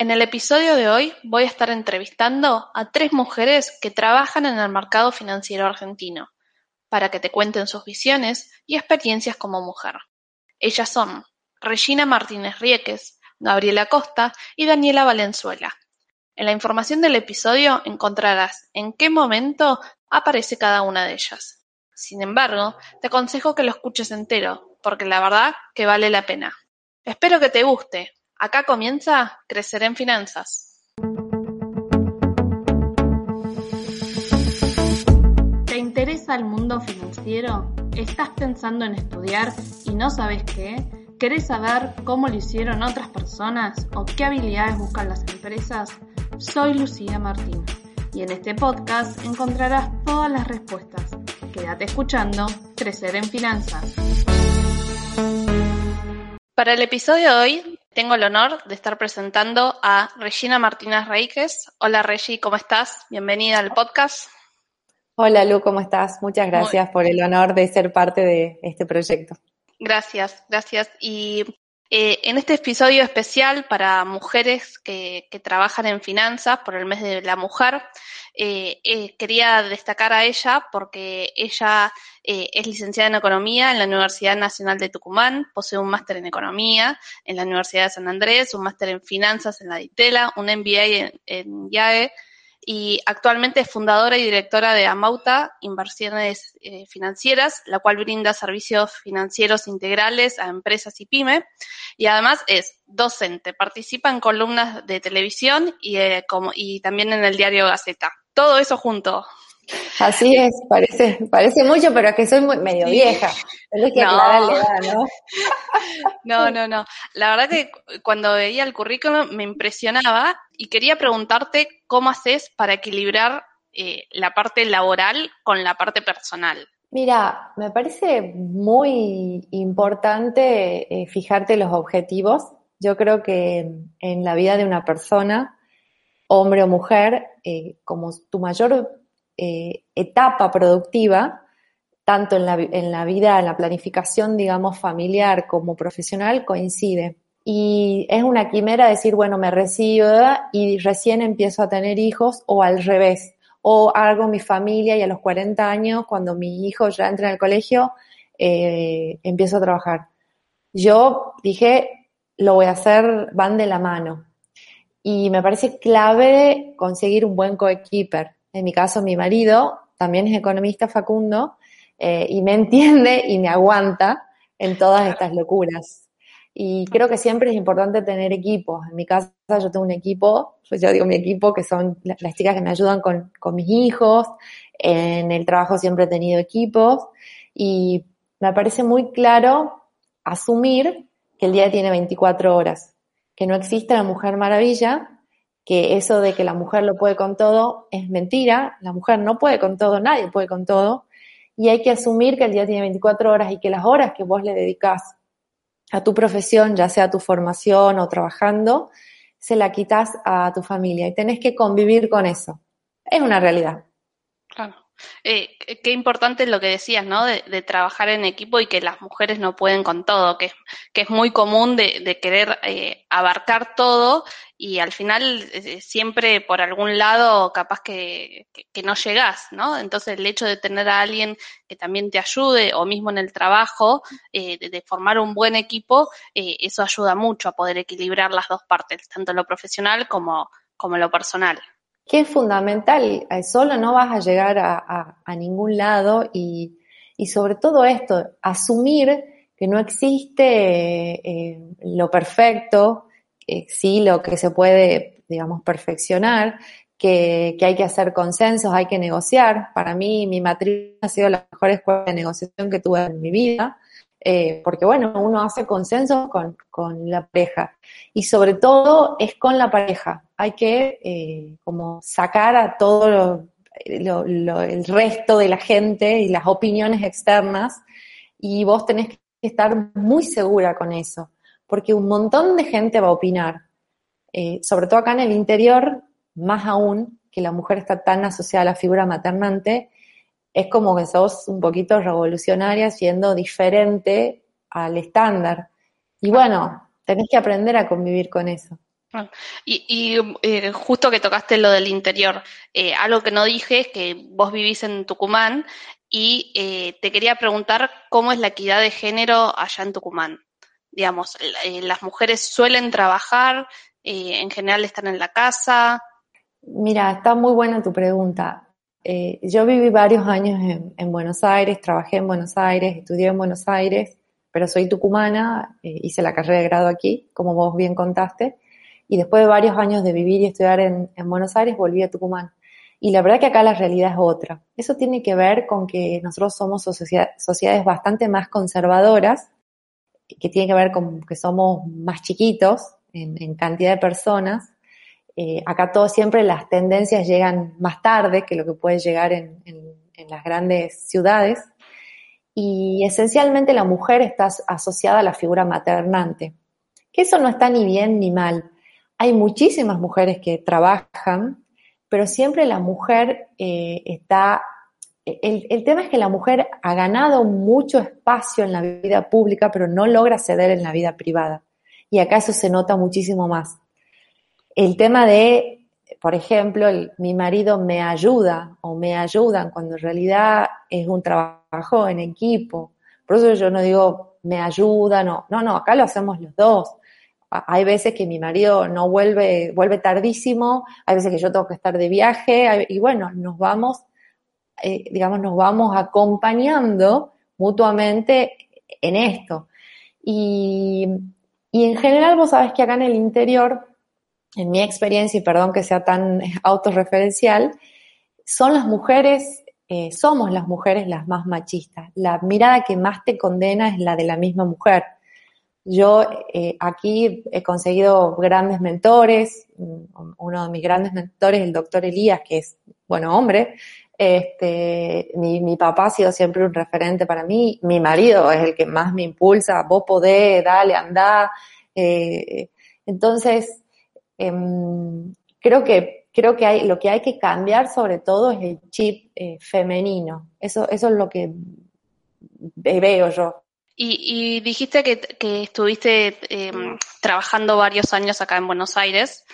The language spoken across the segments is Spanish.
En el episodio de hoy voy a estar entrevistando a tres mujeres que trabajan en el mercado financiero argentino, para que te cuenten sus visiones y experiencias como mujer. Ellas son Regina Martínez Ríeques, Gabriela Costa y Daniela Valenzuela. En la información del episodio encontrarás en qué momento aparece cada una de ellas. Sin embargo, te aconsejo que lo escuches entero, porque la verdad que vale la pena. Espero que te guste, Acá comienza Crecer en Finanzas. ¿Te interesa el mundo financiero? ¿Estás pensando en estudiar y no sabes qué? ¿Querés saber cómo lo hicieron otras personas o qué habilidades buscan las empresas? Soy Lucía Martín y en este podcast encontrarás todas las respuestas. Quédate escuchando Crecer en Finanzas. Para el episodio de hoy tengo el honor de estar presentando a Regina Martínez Reíquez. Hola Regi, ¿cómo estás? Bienvenida al podcast. Hola Lu, ¿cómo estás? Muchas gracias por el honor de ser parte de este proyecto. Gracias, gracias. Y eh, en este episodio especial para mujeres que, trabajan en finanzas por el mes de la mujer, eh, eh, quería destacar a ella porque ella es licenciada en Economía en la Universidad Nacional de Tucumán, posee un máster en Economía en la Universidad de San Andrés, un máster en Finanzas en la DITELA, un MBA en, en IAE y actualmente es fundadora y directora de Amauta Inversiones eh, Financieras, la cual brinda servicios financieros integrales a empresas y pyme. Y además es docente, participa en columnas de televisión y, eh, como, y también en el diario Gaceta. Todo eso junto. Así es, parece, parece mucho, pero es que soy muy, medio vieja. que no. ¿no? no, no, no. La verdad que cuando veía el currículum me impresionaba y quería preguntarte cómo haces para equilibrar eh, la parte laboral con la parte personal. Mira, me parece muy importante eh, fijarte los objetivos. Yo creo que en la vida de una persona, hombre o mujer, eh, como tu mayor eh, etapa productiva, tanto en la, en la vida, en la planificación, digamos, familiar como profesional, coincide. Y es una quimera decir, bueno, me recibo y recién empiezo a tener hijos o al revés. O hago mi familia y a los 40 años, cuando mi hijo ya entra en el colegio, eh, empiezo a trabajar. Yo dije, lo voy a hacer, van de la mano. Y me parece clave conseguir un buen coequiper. En mi caso, mi marido también es economista Facundo eh, y me entiende y me aguanta en todas estas locuras. Y creo que siempre es importante tener equipos. En mi casa yo tengo un equipo, pues yo digo mi equipo, que son las chicas que me ayudan con, con mis hijos. En el trabajo siempre he tenido equipos y me parece muy claro asumir que el día tiene 24 horas, que no existe la mujer maravilla, que eso de que la mujer lo puede con todo es mentira, la mujer no puede con todo, nadie puede con todo, y hay que asumir que el día tiene 24 horas y que las horas que vos le dedicas a tu profesión, ya sea tu formación o trabajando, se la quitas a tu familia y tenés que convivir con eso. Es una realidad. Claro. Eh, qué importante es lo que decías, ¿no? De, trabajar en equipo y que las mujeres no pueden con todo, que, que es muy común de, querer eh, abarcar todo y al final eh, siempre por algún lado capaz que, no llegás, ¿no? Entonces el hecho de tener a alguien que también te ayude o mismo en el trabajo, de, formar un buen equipo, eso ayuda mucho a poder equilibrar las dos partes, tanto lo profesional como, como lo personal que es fundamental. Eh, solo no vas a llegar a, ningún lado y, sobre todo esto, asumir que no existe eh, lo perfecto, sí lo que se puede, digamos, perfeccionar, que, hay que hacer consensos, hay que negociar. Para mí, mi matrimonio ha sido la mejor escuela de negociación que tuve en mi vida. eh, porque bueno, uno hace consenso con, con, la pareja y sobre todo es con la pareja. Hay que eh, como sacar a todo el resto de la gente y las opiniones externas y vos tenés que estar muy segura con eso, porque un montón de gente va a opinar, eh, sobre todo acá en el interior, más aún que la mujer está tan asociada a la figura maternante, es como que sos un poquito revolucionaria siendo diferente al estándar. Y bueno, tenés que aprender a convivir con eso. Y, eh, justo que tocaste lo del interior, eh, algo que no dije es que vos vivís en Tucumán y te quería preguntar cómo es la equidad de género allá en Tucumán. Digamos, las mujeres suelen trabajar, en general están en la casa. Mira, está muy buena tu pregunta. yo viví varios años en, Buenos Aires, trabajé en Buenos Aires, estudié en Buenos Aires, pero soy tucumana, hice la carrera de grado aquí, como vos bien contaste y después de varios años de vivir y estudiar en, Buenos Aires, volví a Tucumán. Y la verdad que acá la realidad es otra. Eso tiene que ver con que nosotros somos sociedades bastante más conservadoras, que tiene que ver con que somos más chiquitos en, cantidad de personas. Eh, acá todo siempre las tendencias llegan más tarde que lo que puede llegar en, las grandes ciudades. Y esencialmente la mujer está asociada a la figura maternante. Que eso no está ni bien ni mal hay muchísimas mujeres que trabajan, pero siempre la mujer eh, está... El, tema es que la mujer ha ganado mucho espacio en la vida pública, pero no logra ceder en la vida privada. Y acá eso se nota muchísimo más. El tema de, por ejemplo, mi marido me ayuda o me ayudan cuando en realidad es un trabajo en equipo. Por eso yo no digo me ayudan, no, no, no, acá lo hacemos los dos hay veces que mi marido no vuelve, vuelve tardísimo, hay veces que yo tengo que estar de viaje, y bueno, nos vamos, eh, digamos, nos vamos acompañando mutuamente en esto. Y, en general, vos sabés que acá en el interior, en mi experiencia, y perdón que sea tan autorreferencial, son las mujeres, eh, somos las mujeres las más machistas. La mirada que más te condena es la de la misma mujer. Yo eh, aquí he conseguido grandes mentores, uno de mis grandes mentores, el doctor Elías, que es, bueno, hombre, este, mi, mi, papá ha sido siempre un referente para mí, mi marido es el que más me impulsa, vos podés, dale, anda. Eh, entonces, em, creo que, creo que hay, lo que hay que cambiar sobre todo es el chip eh, femenino. Eso, eso es lo que veo yo. Y, dijiste que, estuviste em, trabajando varios años acá en Buenos Aires.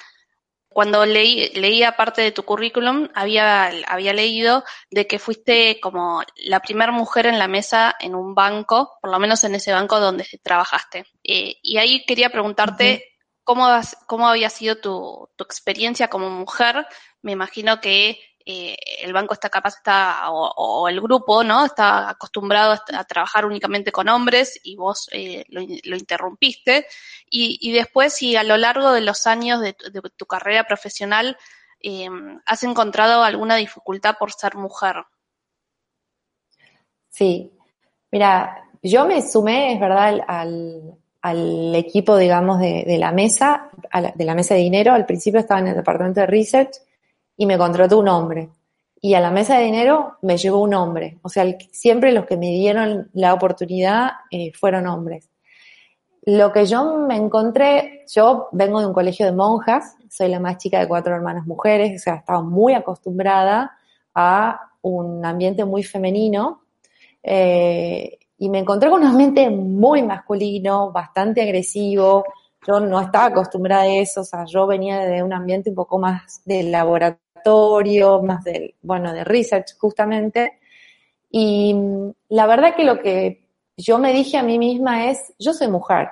Cuando leí, leía parte de tu currículum, había, había leído de que fuiste como la primera mujer en la mesa en un banco, por lo menos en ese banco donde trabajaste. Eh, y ahí quería preguntarte cómo, cómo había sido tu, tu experiencia como mujer. Me imagino que eh, el banco está capaz, está, o, el grupo, ¿no? Está acostumbrado a, trabajar únicamente con hombres y vos eh, lo, interrumpiste. Y, después, si a lo largo de los años de tu, carrera profesional eh, has encontrado alguna dificultad por ser mujer. Sí, mira, yo me sumé, es verdad, al, equipo, digamos, de, la mesa, de la mesa de dinero. Al principio estaba en el departamento de research y me contrató un hombre. Y a la mesa de dinero me llevó un hombre. O sea, siempre los que me dieron la oportunidad eh, fueron hombres. Lo que yo me encontré, yo vengo de un colegio de monjas, soy la más chica de cuatro hermanas mujeres, o sea, estaba muy acostumbrada a un ambiente muy femenino. Eh, y me encontré con un ambiente muy masculino, bastante agresivo. Yo no estaba acostumbrada a eso, o sea, yo venía de un ambiente un poco más de laboratorio más del, bueno, de research justamente. Y la verdad que lo que yo me dije a mí misma es, yo soy mujer.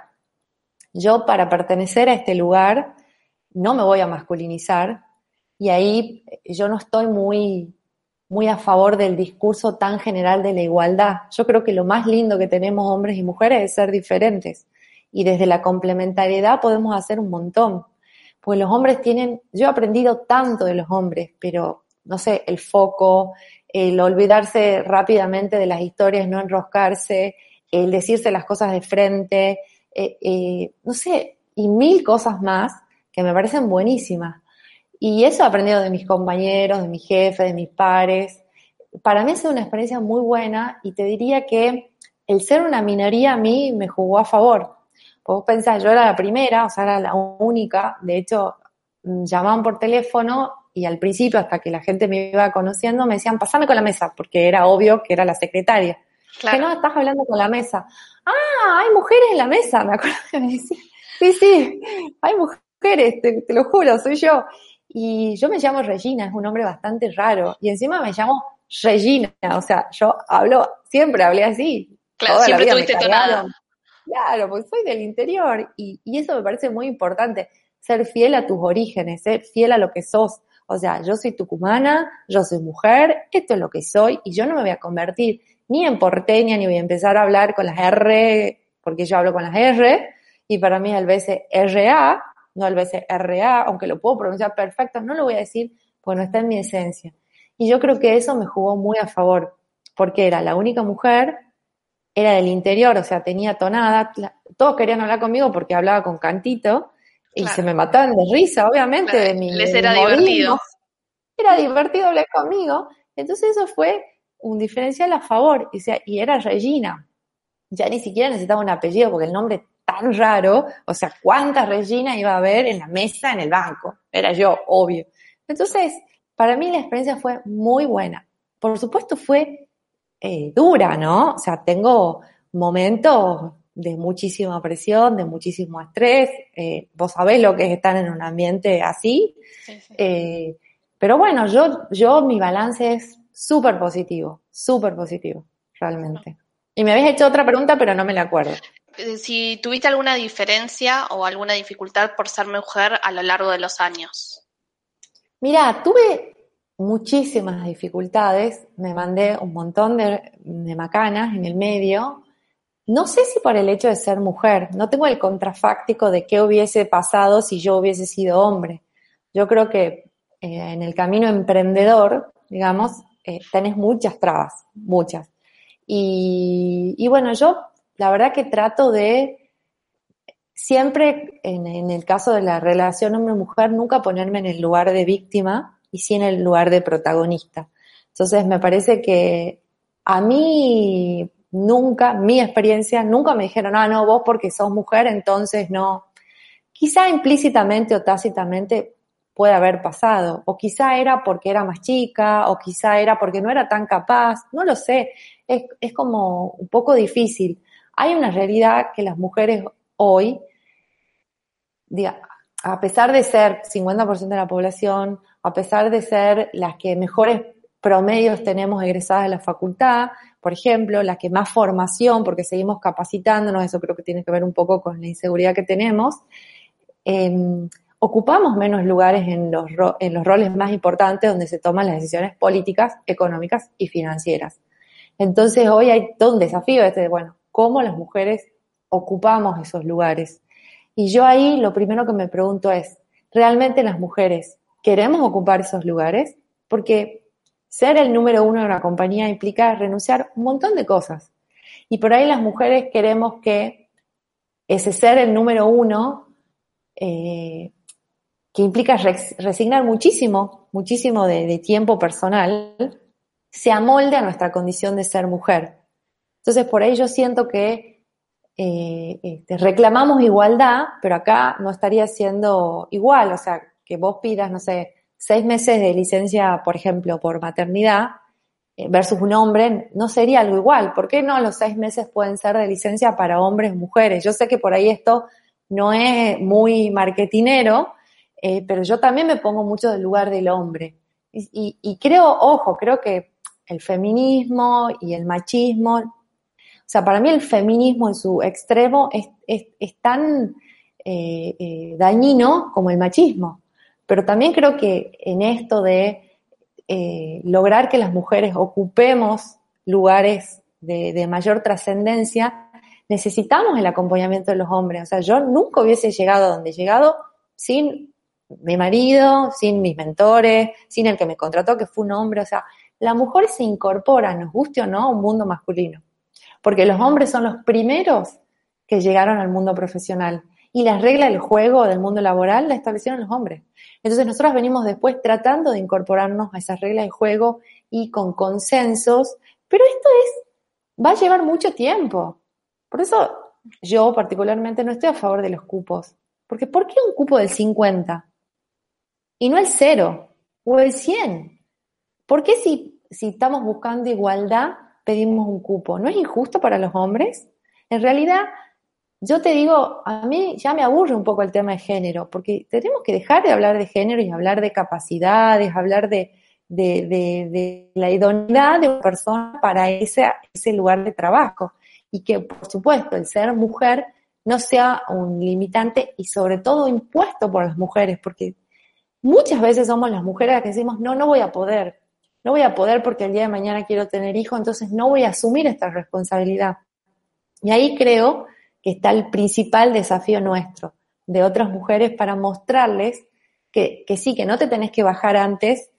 Yo para pertenecer a este lugar no me voy a masculinizar y ahí yo no estoy muy, muy a favor del discurso tan general de la igualdad. Yo creo que lo más lindo que tenemos hombres y mujeres es ser diferentes y desde la complementariedad podemos hacer un montón. Pues los hombres tienen, yo he aprendido tanto de los hombres, pero no sé, el foco, el olvidarse rápidamente de las historias, no enroscarse, el decirse las cosas de frente, eh, eh, no sé, y mil cosas más que me parecen buenísimas. Y eso he aprendido de mis compañeros, de mi jefe, de mis pares. Para mí sido una experiencia muy buena y te diría que el ser una minoría a mí me jugó a favor. Vos pensás, yo era la primera, o sea, era la única. De hecho, mm, llamaban por teléfono y al principio, hasta que la gente me iba conociendo, me decían, pasame con la mesa, porque era obvio que era la secretaria. Que no, estás hablando con la mesa. Ah, hay mujeres en la mesa, me acuerdo que me decía. Sí, sí, hay mujeres, te, lo juro, soy yo. Y yo me llamo Regina, es un nombre bastante raro. Y encima me llamo Regina, o sea, yo hablo, siempre hablé así. Claro, siempre tuviste tonada. Claro, porque soy del interior y, eso me parece muy importante, ser fiel a tus orígenes, ser fiel a lo que sos. O sea, yo soy tucumana, yo soy mujer, esto es lo que soy y yo no me voy a convertir ni en porteña, ni voy a empezar a hablar con las R, porque yo hablo con las R, y para mí el BCRA, no el BCRA, aunque lo puedo pronunciar perfecto, no lo voy a decir porque no está en mi esencia. Y yo creo que eso me jugó muy a favor, porque era la única mujer, era del interior, o sea, tenía tonada, todos querían hablar conmigo porque hablaba con cantito, y se me mataban de risa, obviamente, de mi... Les era divertido. Era divertido hablar conmigo, entonces eso fue un diferencial a favor, y, sea, y era Regina. Ya ni siquiera necesitaba un apellido porque el nombre es tan raro, o sea, ¿cuántas Regina iba a haber en la mesa en el banco? Era yo, obvio. Entonces, para mí la experiencia fue muy buena. Por supuesto fue eh, dura, ¿no? O sea, tengo momentos de muchísima presión, de muchísimo estrés. Eh, vos sabés lo que es estar en un ambiente así. Eh, pero bueno, yo, yo mi balance es súper positivo, súper positivo, realmente. Y me habéis hecho otra pregunta, pero no me la acuerdo. Si tuviste alguna diferencia o alguna dificultad por ser mujer a lo largo de los años. Mira, tuve muchísimas dificultades, me mandé un montón de, macanas en el medio. No sé si por el hecho de ser mujer, no tengo el contrafáctico de qué hubiese pasado si yo hubiese sido hombre. Yo creo que eh, en el camino emprendedor, digamos, eh, tenés muchas trabas, muchas. Y, bueno, yo la verdad que trato de siempre, en, el caso de la relación hombre-mujer, nunca ponerme en el lugar de víctima y sí en el lugar de protagonista. Entonces me parece que a mí nunca, mi experiencia, nunca me dijeron, ah, no, vos porque sos mujer, entonces no. Quizá implícitamente o tácitamente puede haber pasado. O quizá era porque era más chica, o quizá era porque no era tan capaz, no lo sé. Es, es como un poco difícil. Hay una realidad que las mujeres hoy, a pesar de ser 50% de la población, a pesar de ser las que mejores promedios tenemos egresadas de la facultad, por ejemplo, las que más formación, porque seguimos capacitándonos, eso creo que tiene que ver un poco con la inseguridad que tenemos, eh, ocupamos menos lugares en los, en los roles más importantes donde se toman las decisiones políticas, económicas y financieras. Entonces hoy hay todo un desafío este de, bueno, cómo las mujeres ocupamos esos lugares. Y yo ahí lo primero que me pregunto es, ¿realmente las mujeres queremos ocupar esos lugares? Porque ser el número uno de una compañía implica renunciar un montón de cosas. Y por ahí las mujeres queremos que ese ser el número uno eh, que implica resignar muchísimo, muchísimo de, tiempo personal, se amolde a nuestra condición de ser mujer. Entonces, por ahí yo siento que eh, este, reclamamos igualdad, pero acá no estaría siendo igual, o sea, que vos pidas, no sé, seis meses de licencia, por ejemplo, por maternidad, eh, versus un hombre, no sería algo igual. ¿Por qué no los seis meses pueden ser de licencia para hombres y mujeres? Yo sé que por ahí esto no es muy marketinero, eh, pero yo también me pongo mucho del lugar del hombre. Y, creo, ojo, creo que el feminismo y el machismo, sea, para mí el feminismo en su extremo es, tan eh, eh, dañino como el machismo. Pero también creo que en esto de lograr que las mujeres ocupemos lugares de, de mayor trascendencia, necesitamos el acompañamiento de los hombres. O sea, yo nunca hubiese llegado a donde he llegado sin mi marido, sin mis mentores, sin el que me contrató, que fue un hombre. O sea, la mujer se incorpora, nos guste o no, a un mundo masculino. Porque los hombres son los primeros que llegaron al mundo profesional y las reglas del juego del mundo laboral las establecieron los hombres. Entonces nosotros venimos después tratando de incorporarnos a esas reglas de juego y con consensos, pero esto es, va a llevar mucho tiempo. Por eso yo particularmente no estoy a favor de los cupos, porque ¿por qué un cupo del 50 y no el 0 o el 100? ¿Por qué si, si estamos buscando igualdad pedimos un cupo? ¿No es injusto para los hombres? En realidad, yo te digo, a mí ya me aburre un poco el tema de género, porque tenemos que dejar de hablar de género y hablar de capacidades, hablar de, la idoneidad de una persona para ese, ese lugar de trabajo. Y que, por supuesto, el ser mujer no sea un limitante y sobre todo impuesto por las mujeres, porque muchas veces somos las mujeres las que decimos, no, no voy a poder, no voy a poder porque el día de mañana quiero tener hijo, entonces no voy a asumir esta responsabilidad. Y ahí creo que está el principal desafío nuestro, de otras mujeres, para mostrarles que, sí, que no te tenés que bajar antes,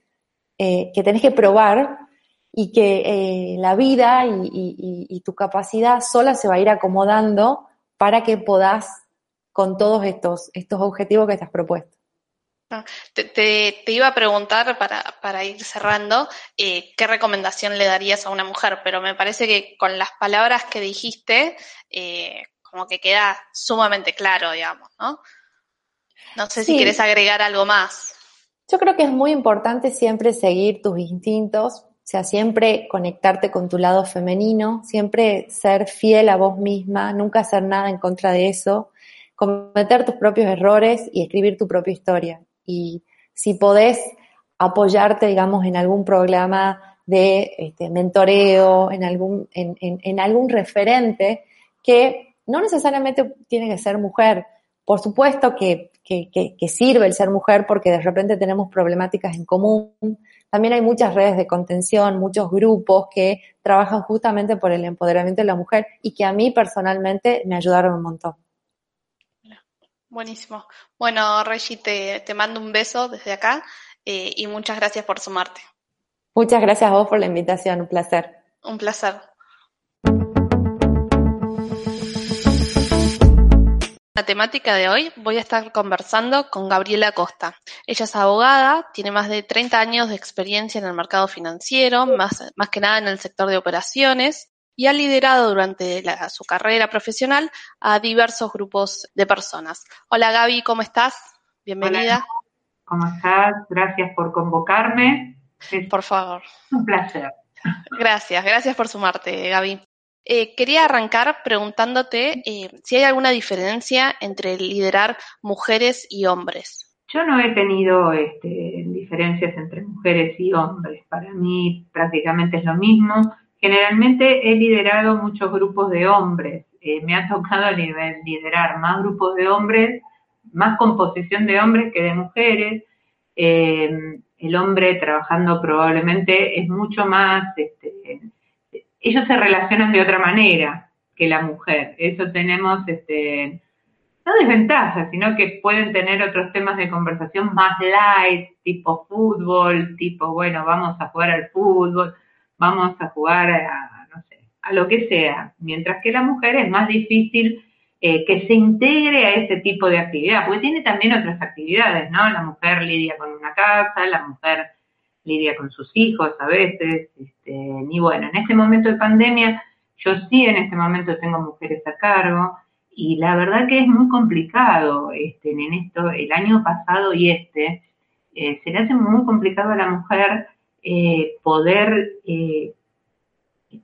eh, que tenés que probar y que eh, la vida y, tu capacidad sola se va a ir acomodando para que podás con todos estos, estos objetivos que te has propuesto. Te, iba a preguntar para, ir cerrando, eh, ¿qué recomendación le darías a una mujer? Pero me parece que con las palabras que dijiste, como que queda sumamente claro, digamos, ¿no? No sé si quieres agregar algo más. Yo creo que es muy importante siempre seguir tus instintos, o sea, siempre conectarte con tu lado femenino, siempre ser fiel a vos misma, nunca hacer nada en contra de eso, cometer tus propios errores y escribir tu propia historia. Y si podés apoyarte, digamos, en algún programa de este, mentoreo, en algún, en, en algún referente que no necesariamente tiene que ser mujer. Por supuesto que, sirve el ser mujer porque de repente tenemos problemáticas en común. También hay muchas redes de contención, muchos grupos que trabajan justamente por el empoderamiento de la mujer y que a mí personalmente me ayudaron un montón. Buenísimo. Bueno, Regi, te, mando un beso desde acá eh, y muchas gracias por sumarte. Muchas gracias a vos por la invitación, un placer. Un placer. La temática de hoy voy a estar conversando con Gabriela Costa. Ella es abogada, tiene más de 30 años de experiencia en el mercado financiero, más, más que nada en el sector de operaciones, y ha liderado durante su carrera profesional a diversos grupos de personas. Hola Gaby, ¿cómo estás? Bienvenida. ¿Cómo estás? Gracias por convocarme. por favor. Un placer. Gracias, gracias por sumarte, Gaby. Eh, quería arrancar preguntándote eh, si hay alguna diferencia entre liderar mujeres y hombres. Yo no he tenido este, diferencias entre mujeres y hombres. Para mí prácticamente es lo mismo. Generalmente he liderado muchos grupos de hombres. Eh, me ha tocado liderar más grupos de hombres, más composición de hombres que de mujeres. el hombre trabajando probablemente es mucho más este, ellos se relacionan de otra manera que la mujer. Eso tenemos, este, no desventajas, sino que pueden tener otros temas de conversación más light, tipo fútbol, tipo, bueno, vamos a jugar al fútbol, vamos a jugar a, no sé, a lo que sea. Mientras que la mujer es más difícil eh, que se integre a ese tipo de actividad, porque tiene también otras actividades, ¿no? La mujer lidia con una casa, la mujer lidia con sus hijos a veces, este, y bueno, en este momento de pandemia, yo sí en este momento tengo mujeres a cargo, y la verdad que es muy complicado este, en esto, el año pasado y este, eh, se le hace muy complicado a la mujer eh, poder, eh,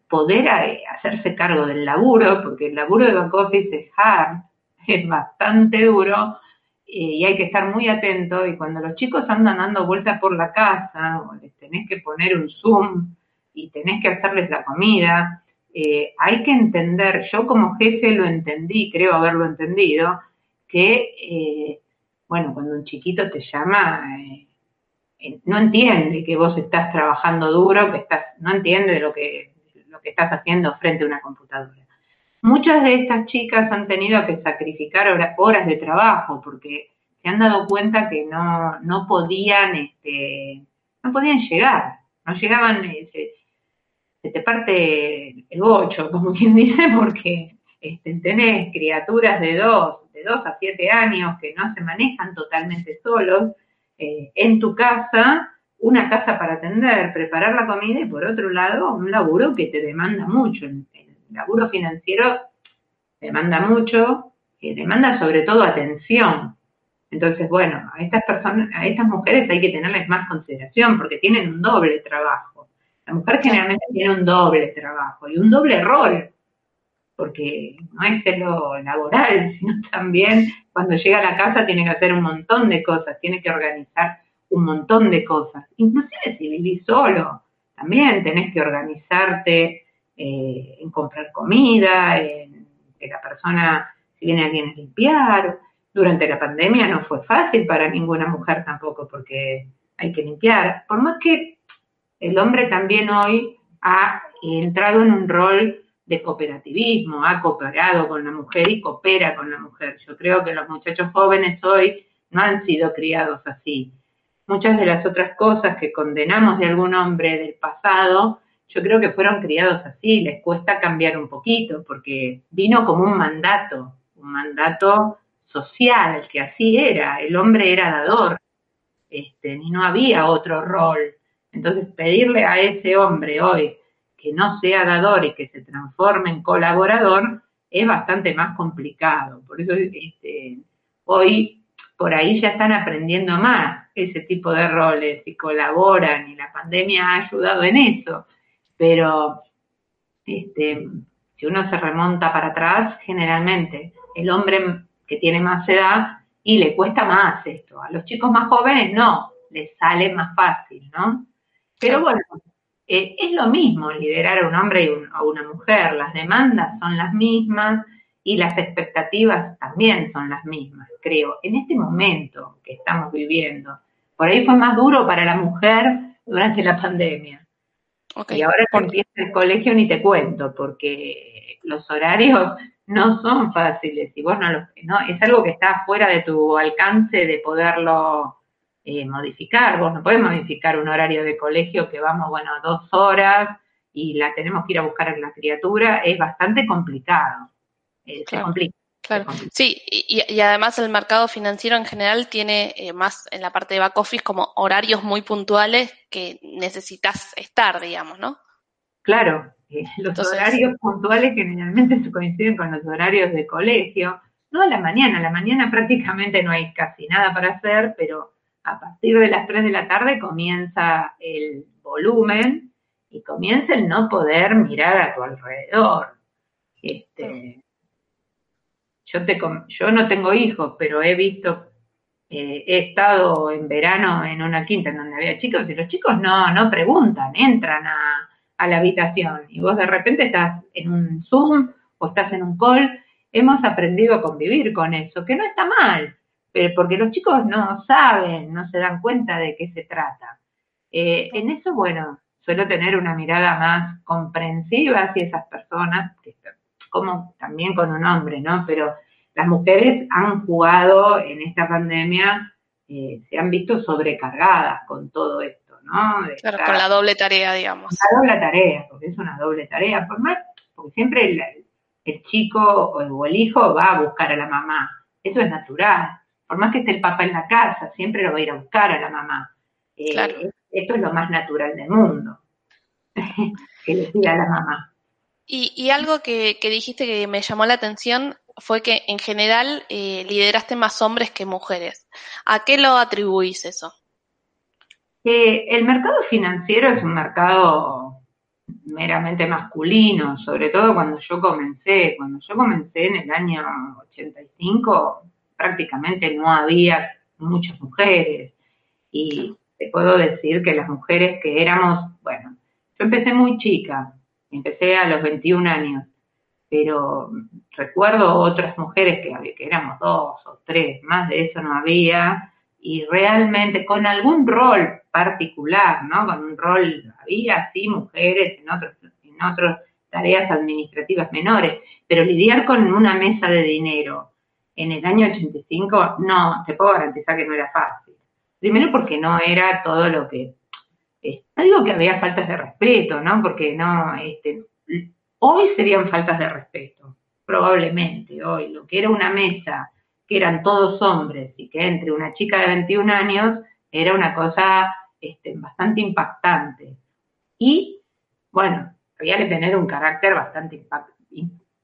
poder hacerse cargo del laburo, porque el laburo de back office es hard, es bastante duro, eh, y hay que estar muy atento y cuando los chicos andan dando vuelta por la casa o les tenés que poner un zoom y tenés que hacerles la comida, eh, hay que entender, yo como jefe lo entendí, creo haberlo entendido, que, eh, bueno, cuando un chiquito te llama, no entiende que vos estás trabajando duro, que estás, no entiende lo que, lo que estás haciendo frente a una computadora. Muchas de estas chicas han tenido que sacrificar horas de trabajo porque se han dado cuenta que no, no podían, este, no podían llegar, no llegaban, eh, se te parte el bocho, como quien dice, porque este, tenés criaturas de dos, de dos a siete años que no se manejan totalmente solos eh, en tu casa, una casa para atender, preparar la comida y por otro lado un laburo que te demanda mucho. El, laburo financiero demanda mucho, que demanda sobre todo atención. Entonces, bueno, a estas personas, a estas mujeres hay que tenerles más consideración porque tienen un doble trabajo. La mujer generalmente tiene un doble trabajo y un doble rol porque no es lo laboral, sino también cuando llega a la casa tiene que hacer un montón de cosas, tiene que organizar un montón de cosas. Inclusive si vivís solo, también tenés que organizarte eh, en comprar comida, en que la persona, si viene alguien a limpiar. Durante la pandemia no fue fácil para ninguna mujer tampoco, porque hay que limpiar. Por más que el hombre también hoy ha entrado en un rol de cooperativismo, ha cooperado con la mujer y coopera con la mujer. Yo creo que los muchachos jóvenes hoy no han sido criados así. Muchas de las otras cosas que condenamos de algún hombre del pasado, yo creo que fueron criados así, les cuesta cambiar un poquito, porque vino como un mandato, un mandato social, que así era, el hombre era dador, este, y no había otro rol. Entonces, pedirle a ese hombre hoy que no sea dador y que se transforme en colaborador es bastante más complicado. Por eso este, hoy por ahí ya están aprendiendo más ese tipo de roles y colaboran y la pandemia ha ayudado en eso. Pero este, si uno se remonta para atrás, generalmente el hombre que tiene más edad y le cuesta más esto. A los chicos más jóvenes no, les sale más fácil, ¿no? Pero bueno, eh, es lo mismo liderar a un hombre y a una mujer, las demandas son las mismas y las expectativas también son las mismas, creo, en este momento que estamos viviendo. Por ahí fue más duro para la mujer durante la pandemia. Y ahora que empieza el colegio ni te cuento, porque los horarios no son fáciles y vos no, no es algo que está fuera de tu alcance de poderlo eh, modificar. Vos no podés modificar un horario de colegio que vamos, bueno, dos horas y la tenemos que ir a buscar a la criatura. Es bastante complicado. Eh, se complica. Claro. Sí, y, además el mercado financiero en general tiene eh, más en la parte de back office como horarios muy puntuales que necesitas estar, digamos, ¿no? Claro, los horarios puntuales generalmente se coinciden con los horarios de colegio, no a la mañana, a la mañana prácticamente no hay casi nada para hacer, pero a partir de las 3 de la tarde comienza el volumen y comienza el no poder mirar a tu alrededor. Este, yo, te, yo no tengo hijos, pero he visto, eh, he estado en verano en una quinta en donde había chicos y los chicos no, no preguntan, entran a, a la habitación y vos de repente estás en un Zoom o estás en un call. Hemos aprendido a convivir con eso, que no está mal eh, porque los chicos no saben, no se dan cuenta de qué se trata. Eh, en eso, bueno, suelo tener una mirada más comprensiva hacia esas personas, como también con un hombre, ¿no? Pero las mujeres han jugado en esta pandemia, eh, se han visto sobrecargadas con todo esto, ¿no? claro, con la doble tarea, digamos. La doble tarea, porque es una doble tarea, por más, porque siempre el, el chico o el hijo va a buscar a la mamá, eso es natural por más que esté el papá en la casa, siempre lo va a ir a buscar a la mamá. Eh, esto es lo más natural del mundo, que le pida a la mamá. Y, algo que, dijiste que me llamó la atención fue que en general eh, lideraste más hombres que mujeres. ¿A qué lo atribuís eso? el mercado financiero es un mercado meramente masculino, sobre todo cuando yo comencé. Cuando yo comencé en el año 85, prácticamente no había muchas mujeres. Y te puedo decir que las mujeres que éramos, bueno, yo empecé muy chica, empecé a los 21 años, pero recuerdo otras mujeres que, que éramos dos o tres, más de eso no había, y realmente con algún rol particular, ¿no? Con un rol, había sí mujeres en otros, en otras tareas administrativas menores, pero lidiar con una mesa de dinero, en el año 85, no, te puedo garantizar que no era fácil. Primero porque no era todo lo que no digo que había faltas de respeto, ¿no? Porque no, este, hoy serían faltas de respeto, probablemente hoy, lo que era una mesa, que eran todos hombres y que entre una chica de 21 años era una cosa este, bastante impactante. Y, bueno, había que tener un carácter bastante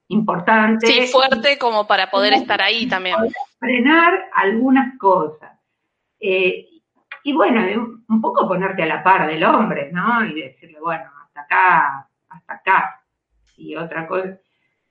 importante. Sí, fuerte como para poder estar ahí también. Frenar algunas cosas. Eh, y bueno, un poco ponerte a la par del hombre, ¿no? Y decirle, bueno, hasta acá, hasta acá. Y otra cosa,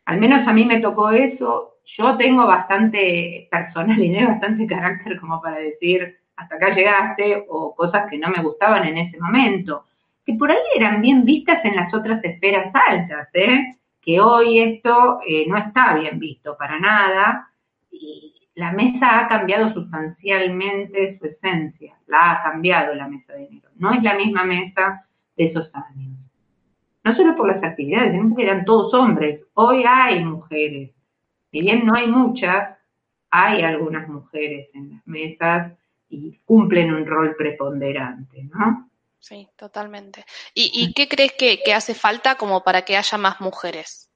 al menos a mí me tocó eso. Yo tengo bastante personalidad, bastante carácter como para decir, hasta acá llegaste, o cosas que no me gustaban en ese momento, que por ahí eran bien vistas en las otras esferas altas, ¿eh? Que hoy esto eh, no está bien visto para nada, y la mesa ha cambiado sustancialmente su esencia, la ha cambiado la mesa de enero. No es la misma mesa de esos años. No solo por las actividades, porque eran todos hombres. Hoy hay mujeres. Si bien no hay muchas, hay algunas mujeres en las mesas y cumplen un rol preponderante, ¿no? Sí, totalmente. ¿Y, qué crees que, que hace falta como para que haya más mujeres?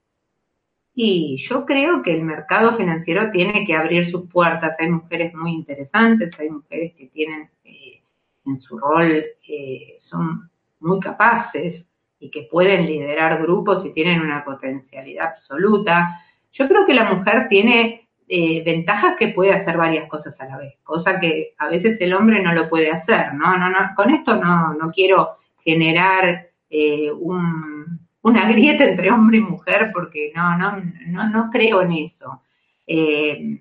Y yo creo que el mercado financiero tiene que abrir sus puertas. Hay mujeres muy interesantes, hay mujeres que tienen eh, en su rol, eh, son muy capaces y que pueden liderar grupos y tienen una potencialidad absoluta. Yo creo que la mujer tiene eh, ventajas que puede hacer varias cosas a la vez, cosa que a veces el hombre no lo puede hacer, ¿no? no, no con esto no, no quiero generar un una grieta entre hombre y mujer porque no, no, no, no creo en eso. Eh,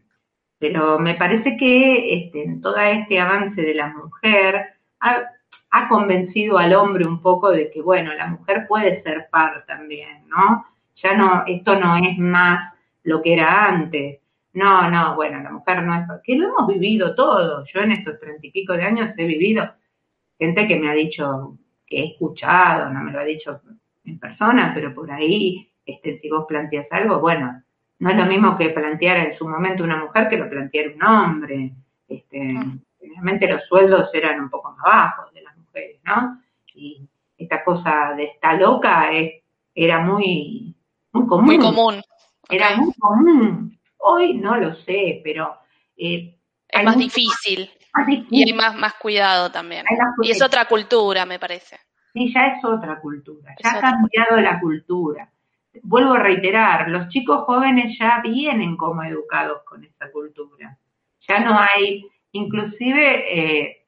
pero me parece que este, en todo este avance de la mujer ha, convencido al hombre un poco de que, bueno, la mujer puede ser par también, ¿no? Ya no, esto no es más lo que era antes. No, no, bueno, la mujer no es, que lo hemos vivido todo. Yo en estos treinta y pico de años he vivido gente que me ha dicho que he escuchado, no me lo ha dicho en persona, pero por ahí, este, si vos planteas algo, bueno, no es lo mismo que plantear en su momento una mujer que lo plantear un hombre. Este, Generalmente los sueldos eran un poco más bajos de las mujeres, ¿no? Y esta cosa de esta loca es, era muy, muy común. Muy común. Era muy común. Hoy no lo sé, pero... Eh, es más difícil. Y hay más, más cuidado también. y es otra cultura, me parece. Sí, ya es otra cultura, ya ha cambiado la cultura. Vuelvo a reiterar, los chicos jóvenes ya vienen como educados con esa cultura. Ya no hay, inclusive, eh,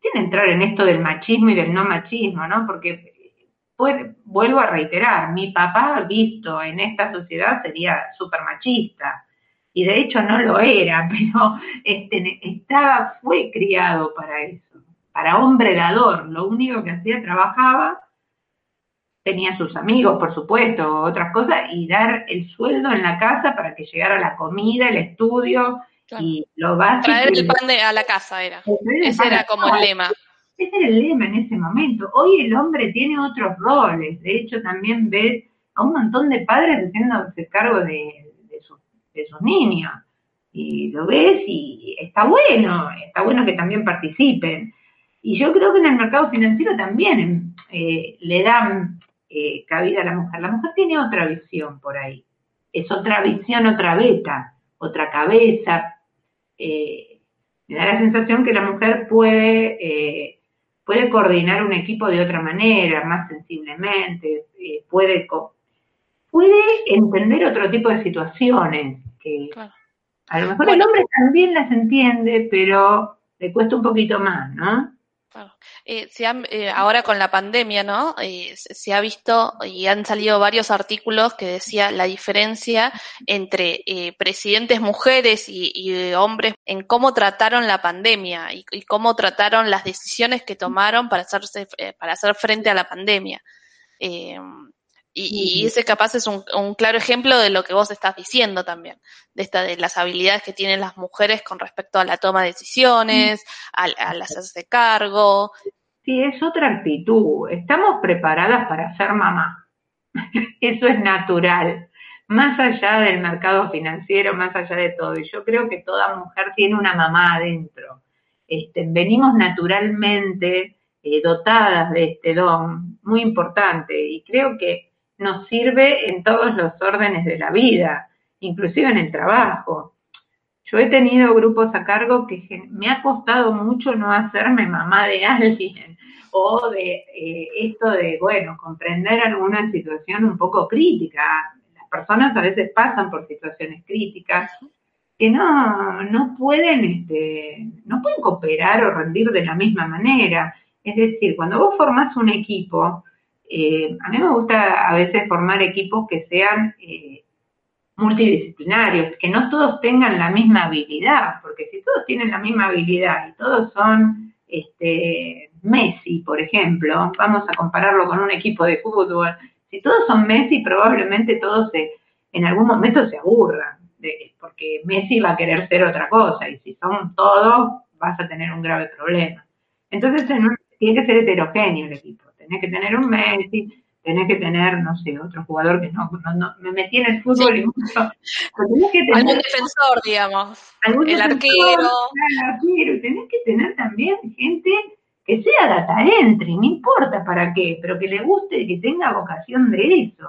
tiene entrar en esto del machismo y del no machismo, ¿no? Porque vuelvo a reiterar, mi papá visto en esta sociedad sería súper machista y de hecho no lo era, pero este, estaba, fue criado para eso para hombre dador, lo único que hacía, trabajaba, tenía sus amigos, por supuesto, otras cosas, y dar el sueldo en la casa para que llegara la comida, el estudio y lo básico. Traer el pan a la casa era. Ese era como el lema. Ese era el lema en ese momento. Hoy el hombre tiene otros roles. De hecho, también ves a un montón de padres haciéndose cargo de, de sus niños. Y lo ves y está bueno, está bueno que también participen. Y yo creo que en el mercado financiero también eh, le dan eh, cabida a la mujer. La mujer tiene otra visión por ahí. Es otra visión, otra beta, otra cabeza. Eh, me da la sensación que la mujer puede, puede coordinar un equipo de otra manera, más sensiblemente, puede, puede entender otro tipo de situaciones que a lo mejor el hombre también las entiende, pero le cuesta un poquito más, ¿no? Eh, se eh, ahora con la pandemia, ¿no? Eh, se ha visto y han salido varios artículos que decía la diferencia entre presidentes mujeres y, hombres en cómo trataron la pandemia y, y, cómo trataron las decisiones que tomaron para hacerse para hacer frente a la pandemia. Y, ese capaz es un, claro ejemplo de lo que vos estás diciendo también, de esta de las habilidades que tienen las mujeres con respecto a la toma de decisiones, al, al hacerse cargo. Sí, es otra actitud. Estamos preparadas para ser mamá. Eso es natural. Más allá del mercado financiero, más allá de todo. Y yo creo que toda mujer tiene una mamá adentro. Este, venimos naturalmente eh, dotadas de este don muy importante y creo que nos sirve en todos los órdenes de la vida, inclusive en el trabajo. Yo he tenido grupos a cargo que me ha costado mucho no hacerme mamá de alguien o de eh, esto de, bueno, comprender alguna situación un poco crítica. Las personas a veces pasan por situaciones críticas que no, no pueden, este, no pueden cooperar o rendir de la misma manera. Es decir, cuando vos formás un equipo, eh, a mí me gusta a veces formar equipos que sean eh, multidisciplinarios, que no todos tengan la misma habilidad, porque si todos tienen la misma habilidad y todos son este, Messi, por ejemplo, vamos a compararlo con un equipo de fútbol, si todos son Messi, probablemente todos se, en algún momento se aburran, porque Messi va a querer ser otra cosa, y si son todos, vas a tener un grave problema. Entonces, tiene que ser heterogéneo el equipo, tenés que tener un Messi, tenés que tener, no sé, otro jugador que no, no, me metí en el fútbol y mucho. algún defensor, digamos. el arquero. El arquero. Tenés que tener también gente que sea data entry, no importa para qué, pero que le guste, que tenga vocación de eso,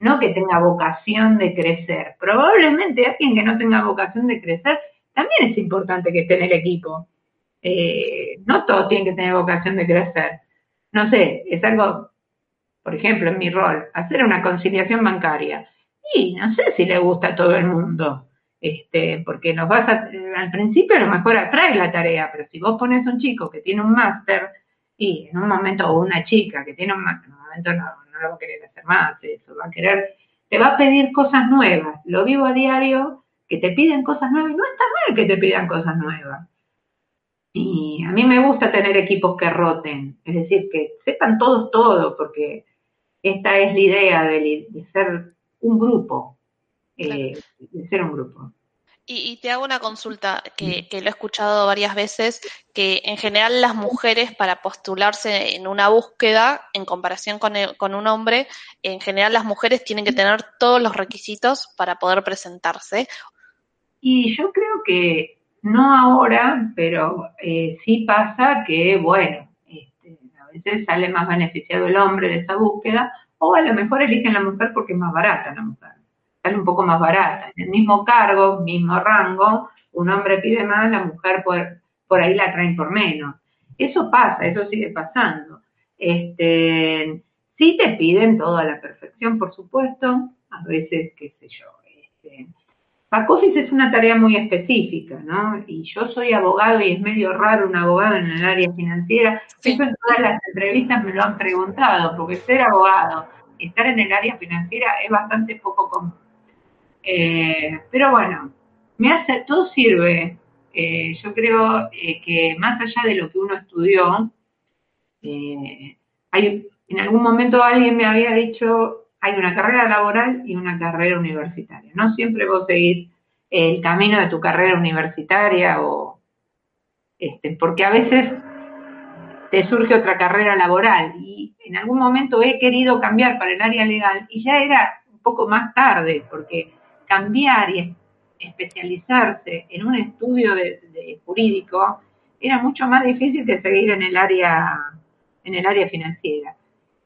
no que tenga vocación de crecer. Probablemente alguien que no tenga vocación de crecer también es importante que esté en el equipo. Eh, no todos tienen que tener vocación de crecer. No sé, es algo por ejemplo, en mi rol, hacer una conciliación bancaria. Y no sé si le gusta a todo el mundo, este, porque nos vas a, al principio a lo mejor atrae la tarea, pero si vos pones un chico que tiene un máster y en un momento, o una chica que tiene un máster, en un momento no, no lo va a querer hacer más, eso va a querer, te va a pedir cosas nuevas. Lo vivo a diario, que te piden cosas nuevas, y no está mal que te pidan cosas nuevas. Y a mí me gusta tener equipos que roten, es decir, que sepan todos todo, porque esta es la idea de, ser un grupo, eh, de ser un grupo. Y, te hago una consulta que, lo he escuchado varias veces, que en general las mujeres para postularse en una búsqueda, en comparación con, con un hombre, en general las mujeres tienen que tener todos los requisitos para poder presentarse. Y yo creo que no ahora, pero eh, sí pasa que, bueno, veces sale más beneficiado el hombre de esa búsqueda, o a lo mejor eligen la mujer porque es más barata la mujer, sale un poco más barata. En el mismo cargo, mismo rango, un hombre pide más, la mujer por, por ahí la traen por menos. Eso pasa, eso sigue pasando. Este, sí te piden toda la perfección, por supuesto, a veces, qué sé yo, este, Back es una tarea muy específica, ¿no? Y yo soy abogado y es medio raro un abogado en el área financiera. Eso en todas las entrevistas me lo han preguntado, porque ser abogado y estar en el área financiera es bastante poco común. Eh, pero bueno, me hace, todo sirve. Eh, yo creo eh, que más allá de lo que uno estudió, hay, en algún momento alguien me había dicho, hay una carrera laboral y una carrera universitaria. No siempre vos seguís el camino de tu carrera universitaria o este, porque a veces te surge otra carrera laboral y en algún momento he querido cambiar para el área legal y ya era un poco más tarde porque cambiar y especializarse en un estudio de, jurídico era mucho más difícil que seguir en el área en el área financiera.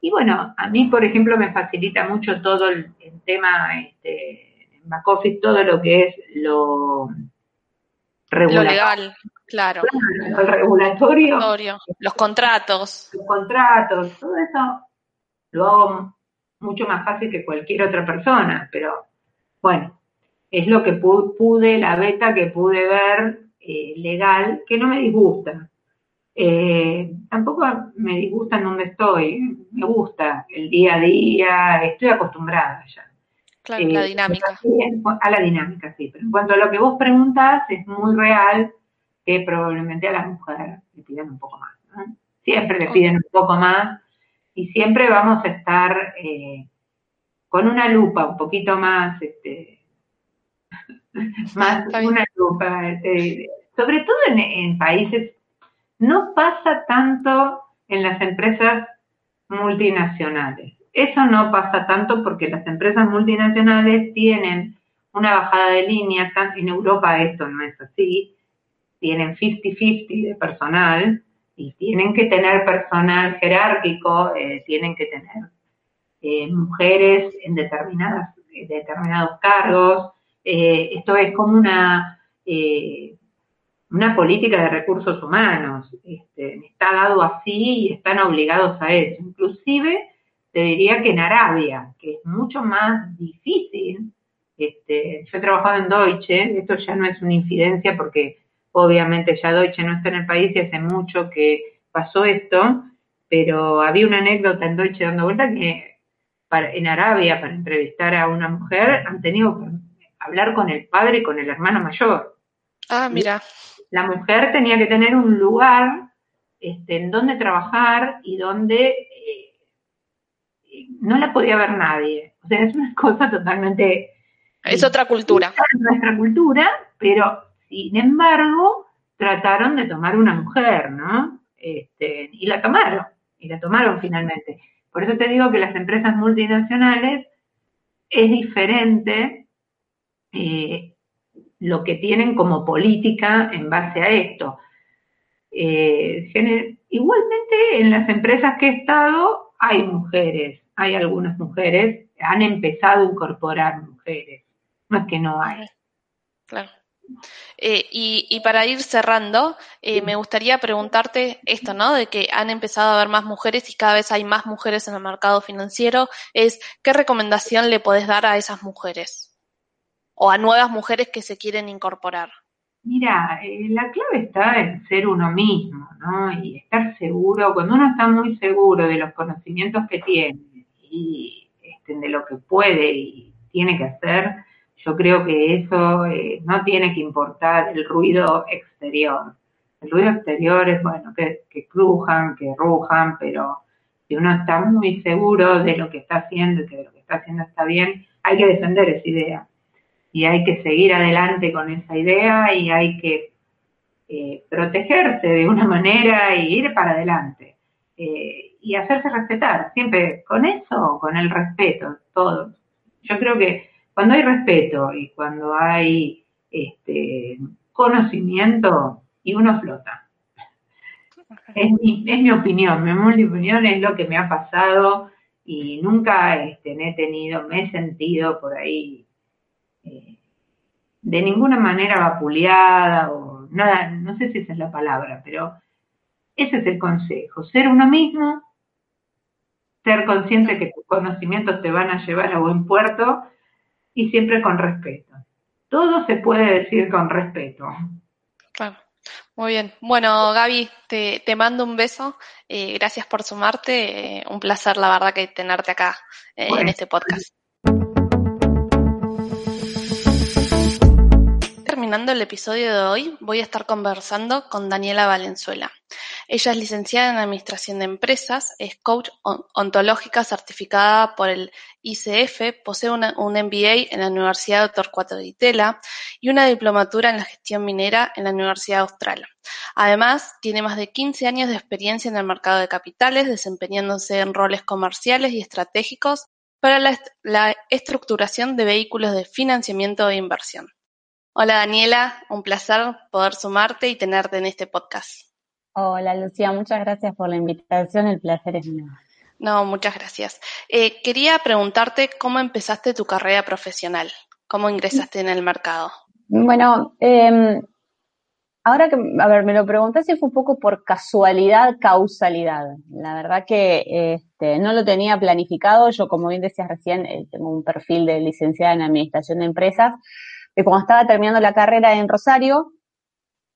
Y bueno, a mí, por ejemplo, me facilita mucho todo el, tema este, en back office, todo lo que es lo regulatorio. Lo legal, claro. El regulatorio. Los contratos. Los contratos, todo eso lo hago mucho más fácil que cualquier otra persona, pero bueno, es lo que pude, la beta que pude ver eh, legal, que no me disgusta. Eh, tampoco me disgusta en donde estoy, me gusta el día a día, estoy acostumbrada ya. Claro, la eh, dinámica. A la dinámica, sí. Pero en cuanto a lo que vos preguntás, es muy real que probablemente a las mujeres le piden un poco más. Siempre le piden un poco más y siempre vamos a estar eh, con una lupa un poquito más, este, más una lupa, este, sobre todo en países no pasa tanto en las empresas multinacionales. Eso no pasa tanto porque las empresas multinacionales tienen una bajada de línea, en Europa esto no es así, tienen 50-50 de personal, y tienen que tener personal jerárquico, eh, tienen que tener eh, mujeres en determinadas, determinados cargos. Eh, esto es como una, una política de recursos humanos. Este, está dado así y están obligados a eso. Inclusive, te diría que en Arabia, que es mucho más difícil. Este, yo he trabajado en Deutsche, esto ya no es una incidencia porque obviamente ya Deutsche no está en el país y hace mucho que pasó esto, pero había una anécdota en Deutsche dando vuelta que en Arabia para entrevistar a una mujer han tenido que hablar con el padre y con el hermano mayor. Ah, mira. La mujer tenía que tener un lugar este, en donde trabajar y donde eh, no la podía ver nadie. O sea, es una cosa totalmente... Es otra cultura. Es nuestra cultura, pero sin embargo trataron de tomar una mujer, ¿no? Este, y la tomaron, y la tomaron finalmente. Por eso te digo que las empresas multinacionales es diferente eh, lo que tienen como política en base a esto. Eh, igualmente en las empresas que he estado hay mujeres, hay algunas mujeres, han empezado a incorporar mujeres, es que no hay. Claro. Eh, y, para ir cerrando, eh, me gustaría preguntarte esto, ¿no? De que han empezado a haber más mujeres y cada vez hay más mujeres en el mercado financiero. Es, ¿qué recomendación le podés dar a esas mujeres? O a nuevas mujeres que se quieren incorporar. Mira, eh, la clave está en ser uno mismo, ¿no? Y estar seguro, cuando uno está muy seguro de los conocimientos que tiene y este, de lo que puede y tiene que hacer, yo creo que eso eh, no tiene que importar el ruido exterior. El ruido exterior es, bueno, que, que crujan, que rujan, pero si uno está muy seguro de lo que está haciendo y que lo que está haciendo está bien, hay que defender esa idea. Y hay que seguir adelante con esa idea y hay que eh, protegerse de una manera y ir para adelante. Eh, y hacerse respetar, siempre con eso, con el respeto, todo. Yo creo que cuando hay respeto y cuando hay este, conocimiento y uno flota. Es mi, es mi opinión, mi opinión es lo que me ha pasado y nunca este, me he tenido, me he sentido por ahí de ninguna manera vapuleada o nada, no sé si esa es la palabra, pero ese es el consejo, ser uno mismo, ser consciente que tus conocimientos te van a llevar a buen puerto y siempre con respeto. Todo se puede decir con respeto. Claro. Muy bien. Bueno, Gaby, te, te mando un beso. Eh, gracias por sumarte. Eh, un placer, la verdad, que tenerte acá eh, en este podcast. Terminando el episodio de hoy, voy a estar conversando con Daniela Valenzuela. Ella es licenciada en Administración de Empresas, es coach ontológica certificada por el ICF, posee un MBA en la Universidad de Torcuato de Itela y una diplomatura en la gestión minera en la Universidad Austral. Además, tiene más de 15 años de experiencia en el mercado de capitales, desempeñándose en roles comerciales y estratégicos para la, la estructuración de vehículos de financiamiento e inversión. Hola Daniela, un placer poder sumarte y tenerte en este podcast. Hola Lucía, muchas gracias por la invitación, el placer es mío. No, muchas gracias. Eh, quería preguntarte cómo empezaste tu carrera profesional, cómo ingresaste en el mercado. Bueno, eh, ahora que, a ver, me lo pregunté si fue un poco por casualidad, causalidad. La verdad que este, no lo tenía planificado. Yo, como bien decías recién, eh, tengo un perfil de licenciada en Administración de Empresas. Y cuando estaba terminando la carrera en Rosario,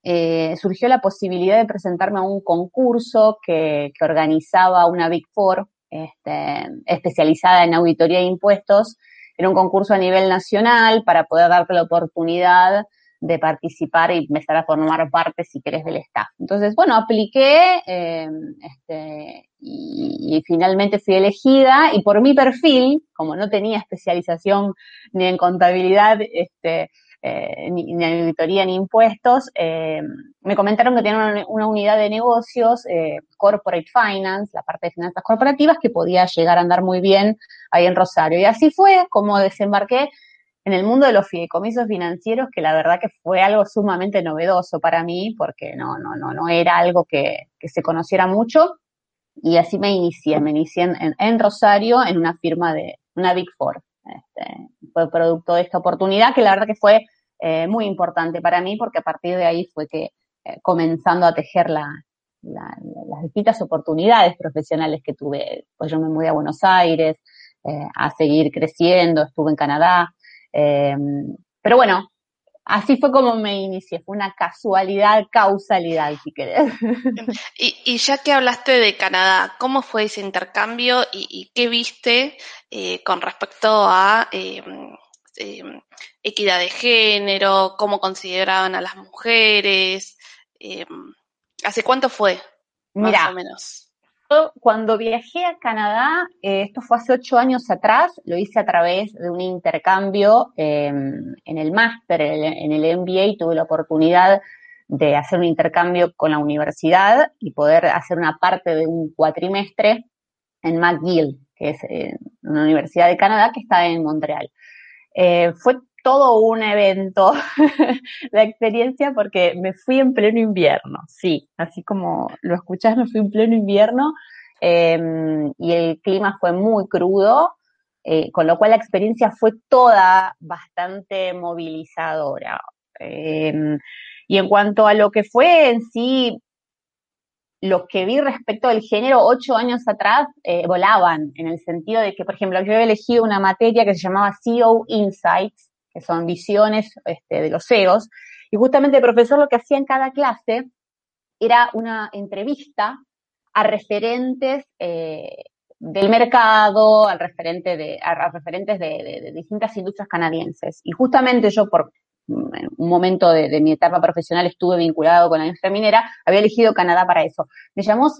eh, surgió la posibilidad de presentarme a un concurso que, organizaba una Big Four este, especializada en auditoría de impuestos. Era un concurso a nivel nacional para poder darte la oportunidad de participar y empezar a formar parte, si querés, del staff. Entonces, bueno, apliqué em, este, y, finalmente fui elegida y por mi perfil, como no tenía especialización ni en contabilidad, este, eh, ni, ni, auditoría ni impuestos, eh, me comentaron que tenían una, unidad de negocios, eh, Corporate Finance, la parte de finanzas corporativas, que podía llegar a andar muy bien ahí en Rosario. Y así fue como desembarqué en el mundo de los fideicomisos financieros, que la verdad que fue algo sumamente novedoso para mí, porque no, no, no, no era algo que, se conociera mucho. Y así me inicié, me inicié en, Rosario en una firma de una Big Four. Este, fue producto de esta oportunidad que la verdad que fue eh, muy importante para mí, porque a partir de ahí fue que eh, comenzando a tejer las distintas oportunidades profesionales que tuve. Pues yo me mudé a Buenos Aires eh, a seguir creciendo, estuve en Canadá, pero bueno, así fue como me inicié, fue una casualidad, causalidad, si querés. Y, ya que hablaste de Canadá, ¿cómo fue ese intercambio y, qué viste eh, con respecto a em, em, equidad de género, cómo consideraban a las mujeres? ¿Hace cuánto fue? Más o menos cuando viajé a Canadá, eh, esto fue hace ocho años atrás, lo hice a través de un intercambio em, en el máster, en el MBA, tuve la oportunidad de hacer un intercambio con la universidad y poder hacer una parte de un cuatrimestre en McGill, que es eh, una universidad de Canadá que está en Montreal. Eh, fue todo un evento la experiencia porque me fui en pleno invierno, sí, así como lo escuchás, me fui en pleno invierno em, y el clima fue muy crudo, eh, con lo cual la experiencia fue toda bastante movilizadora. Em, y en cuanto a lo que fue en sí, lo que vi respecto del género ocho años atrás eh, volaban, en el sentido de que, por ejemplo, yo había elegido una materia que se llamaba CEO Insights, que son visiones este, de los CEOs, y justamente el profesor lo que hacía en cada clase era una entrevista a referentes eh, del mercado, al referente de, a, referentes de, distintas industrias canadienses. Y justamente yo, por un momento de, mi etapa profesional, estuve vinculado con la industria minera, había elegido Canadá para eso. Me llamó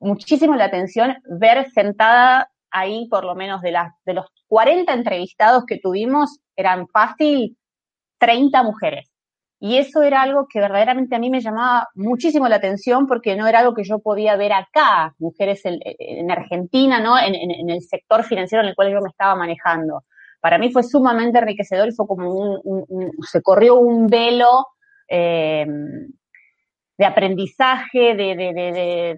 muchísimo la atención ver sentada ahí, por lo menos de, las, de los 40 entrevistados que tuvimos, eran fácil 30 mujeres. Y eso era algo que verdaderamente a mí me llamaba muchísimo la atención porque no era algo que yo podía ver acá, mujeres en, Argentina, ¿no? En, el sector financiero en el cual yo me estaba manejando. Para mí fue sumamente enriquecedor y fue como un, se corrió un velo eh, de aprendizaje, de,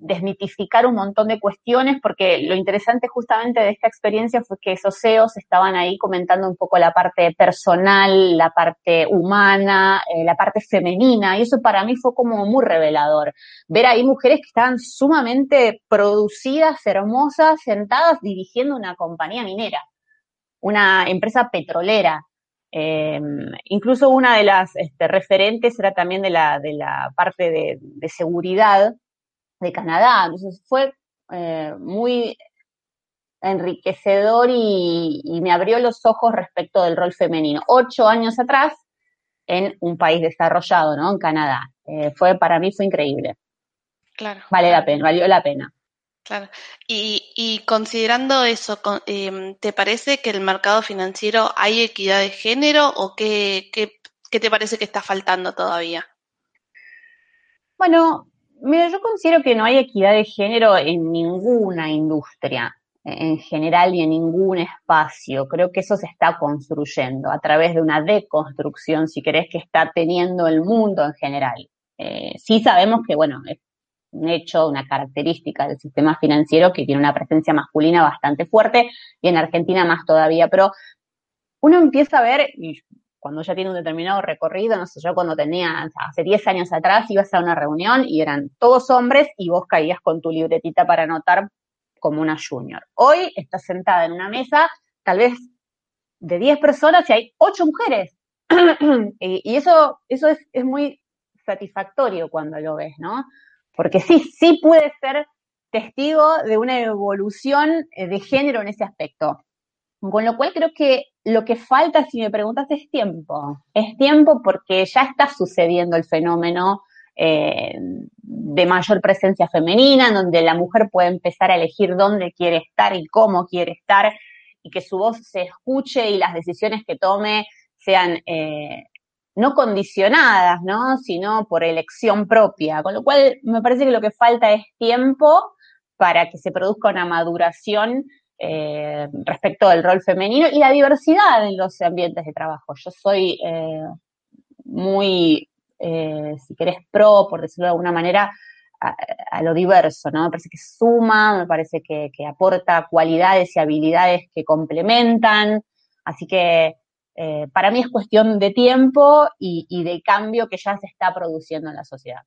desmitificar un montón de cuestiones, porque lo interesante justamente de esta experiencia fue que esos CEOs estaban ahí comentando un poco la parte personal, la parte humana, eh, la parte femenina, y eso para mí fue como muy revelador. Ver ahí mujeres que estaban sumamente producidas, hermosas, sentadas dirigiendo una compañía minera, una empresa petrolera. Em, incluso una de las este, referentes era también de la, de la parte de, de seguridad, de Canadá. Entonces fue eh, muy enriquecedor y, me abrió los ojos respecto del rol femenino. Ocho años atrás, en un país desarrollado, ¿no? En Canadá. Eh, fue, para mí fue increíble. Claro. Vale la pena, valió la pena. Claro. Y, considerando eso, em, ¿te parece que el mercado financiero hay equidad de género o qué, qué te parece que está faltando todavía? Bueno, Mira, yo considero que no hay equidad de género en ninguna industria en general y en ningún espacio. Creo que eso se está construyendo a través de una deconstrucción, si querés, que está teniendo el mundo en general. Eh, sí sabemos que, bueno, es un hecho, una característica del sistema financiero que tiene una presencia masculina bastante fuerte y en Argentina más todavía, pero uno empieza a ver, cuando ya tiene un determinado recorrido, no sé, yo cuando tenía, hace 10 años atrás, ibas a una reunión y eran todos hombres y vos caías con tu libretita para anotar como una junior. Hoy estás sentada en una mesa, tal vez de 10 personas y hay 8 mujeres. y, eso, eso es, es muy satisfactorio cuando lo ves, ¿no? Porque sí, sí puede ser testigo de una evolución eh, de género en ese aspecto. Con lo cual creo que lo que falta, si me preguntas, es tiempo. Es tiempo porque ya está sucediendo el fenómeno eh, de mayor presencia femenina, en donde la mujer puede empezar a elegir dónde quiere estar y cómo quiere estar, y que su voz se escuche y las decisiones que tome sean eh, no condicionadas, ¿no? sino por elección propia. Con lo cual me parece que lo que falta es tiempo para que se produzca una maduración eh, respecto del rol femenino y la diversidad en los ambientes de trabajo. Yo soy eh, muy, eh, si querés, pro, por decirlo de alguna manera, a, lo diverso, ¿no? Me parece que suma, me parece que, aporta cualidades y habilidades que complementan, así que para mí es cuestión de tiempo y, de cambio que ya se está produciendo en la sociedad.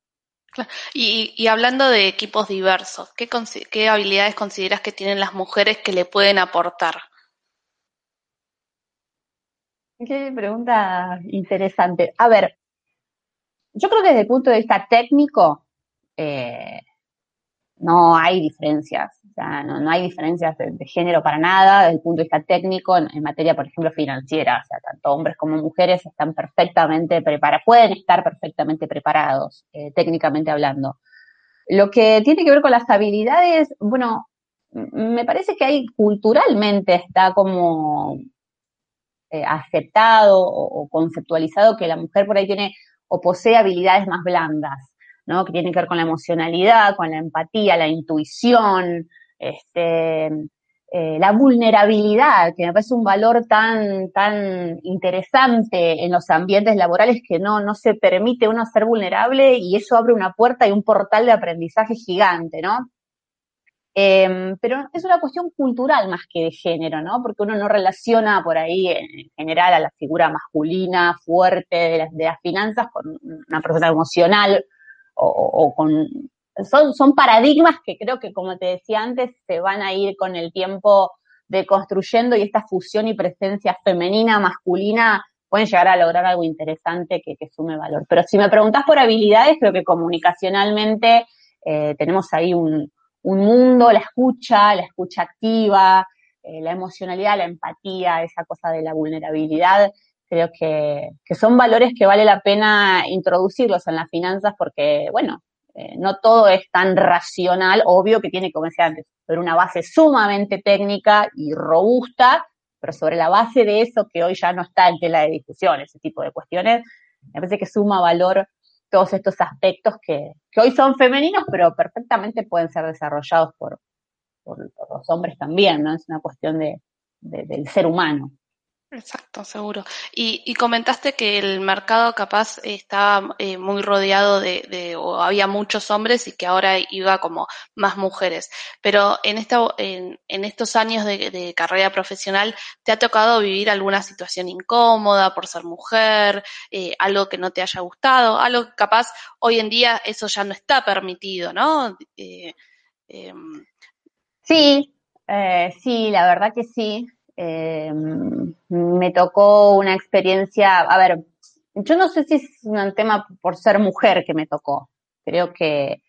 Y, hablando de equipos diversos, ¿qué, habilidades consideras que tienen las mujeres que le pueden aportar? Qué pregunta interesante. A ver, yo creo que desde el punto de vista técnico eh, no hay diferencias. O sea, no, hay diferencias de, género para nada desde el punto de vista técnico en, materia, por ejemplo, financiera. O sea, tanto hombres como mujeres están perfectamente preparados, pueden estar perfectamente preparados, eh, técnicamente hablando. Lo que tiene que ver con las habilidades, bueno, me parece que ahí culturalmente está como eh, aceptado o, conceptualizado que la mujer por ahí tiene o posee habilidades más blandas, ¿no? Que tienen que ver con la emocionalidad, con la empatía, la intuición, este, eh, la vulnerabilidad, que me parece un valor tan, tan interesante en los ambientes laborales que no, no se permite uno ser vulnerable y eso abre una puerta y un portal de aprendizaje gigante, ¿no? Em, pero es una cuestión cultural más que de género, ¿no? Porque uno no relaciona por ahí en general a la figura masculina fuerte de las, de las finanzas con una persona emocional o con son, son paradigmas que creo que, como te decía antes, se van a ir con el tiempo deconstruyendo y esta fusión y presencia femenina, masculina, pueden llegar a lograr algo interesante que, sume valor. Pero si me preguntas por habilidades, creo que comunicacionalmente eh, tenemos ahí un, mundo, la escucha, la escucha activa, eh, la emocionalidad, la empatía, esa cosa de la vulnerabilidad, creo que, que son valores que vale la pena introducirlos en las finanzas porque, bueno, eh, no todo es tan racional, obvio que tiene, como decía antes, pero una base sumamente técnica y robusta, pero sobre la base de eso que hoy ya no está en tela de discusión, ese tipo de cuestiones, me parece que suma valor todos estos aspectos que, hoy son femeninos, pero perfectamente pueden ser desarrollados por, los hombres también, ¿no? Es una cuestión de, del ser humano. Exacto, seguro. Y, comentaste que el mercado capaz estaba eh, muy rodeado de, o había muchos hombres y que ahora iba como más mujeres. Pero en, esta, en, estos años de, carrera profesional, ¿te ha tocado vivir alguna situación incómoda por ser mujer, eh, algo que no te haya gustado, algo que capaz hoy en día eso ya no está permitido, ¿no? Eh, em, sí, sí, la verdad que sí. Eh, me tocó una experiencia, a ver, yo no sé si es un tema por ser mujer que me tocó, creo que,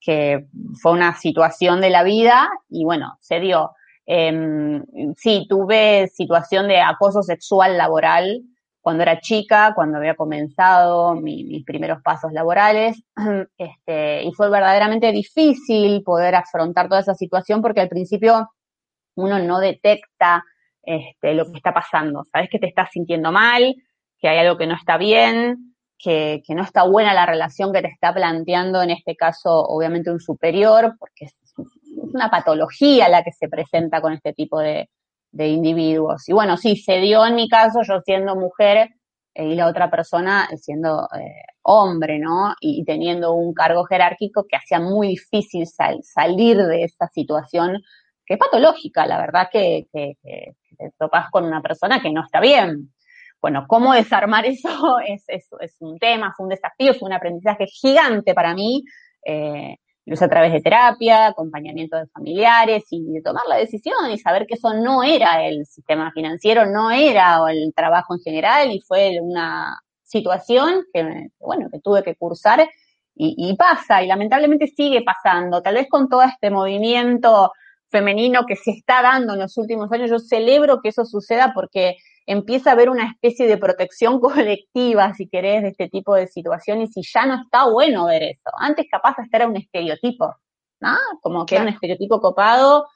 que fue una situación de la vida y bueno, se dio. Eh, sí, tuve situación de acoso sexual laboral cuando era chica, cuando había comenzado mis primeros pasos laborales, este, y fue verdaderamente difícil poder afrontar toda esa situación porque al principio uno no detecta este, lo que está pasando. Sabes que te estás sintiendo mal, que hay algo que no está bien, que, no está buena la relación que te está planteando, en este caso, obviamente, un superior, porque es, una patología la que se presenta con este tipo de, individuos. Y bueno, sí, se dio en mi caso, yo siendo mujer eh, y la otra persona siendo eh, hombre, ¿no? Y, teniendo un cargo jerárquico que hacía muy difícil salir de esa situación que es patológica, la verdad que, que, te con una persona que no está bien. Bueno, cómo desarmar eso es, es, un tema, fue un desafío, fue un aprendizaje gigante para mí. Eh, lo a través de terapia, acompañamiento de familiares y de tomar la decisión y saber que eso no era el sistema financiero, no era el trabajo en general y fue una situación que, bueno, que tuve que cursar y, y, pasa y lamentablemente sigue pasando, tal vez con todo este movimiento femenino que se está dando en los últimos años. Yo celebro que eso suceda porque empieza a haber una especie de protección colectiva, si querés, de este tipo de situaciones y ya no está bueno ver eso. Antes capaz hasta era un estereotipo, ¿no? Como que era un estereotipo copado,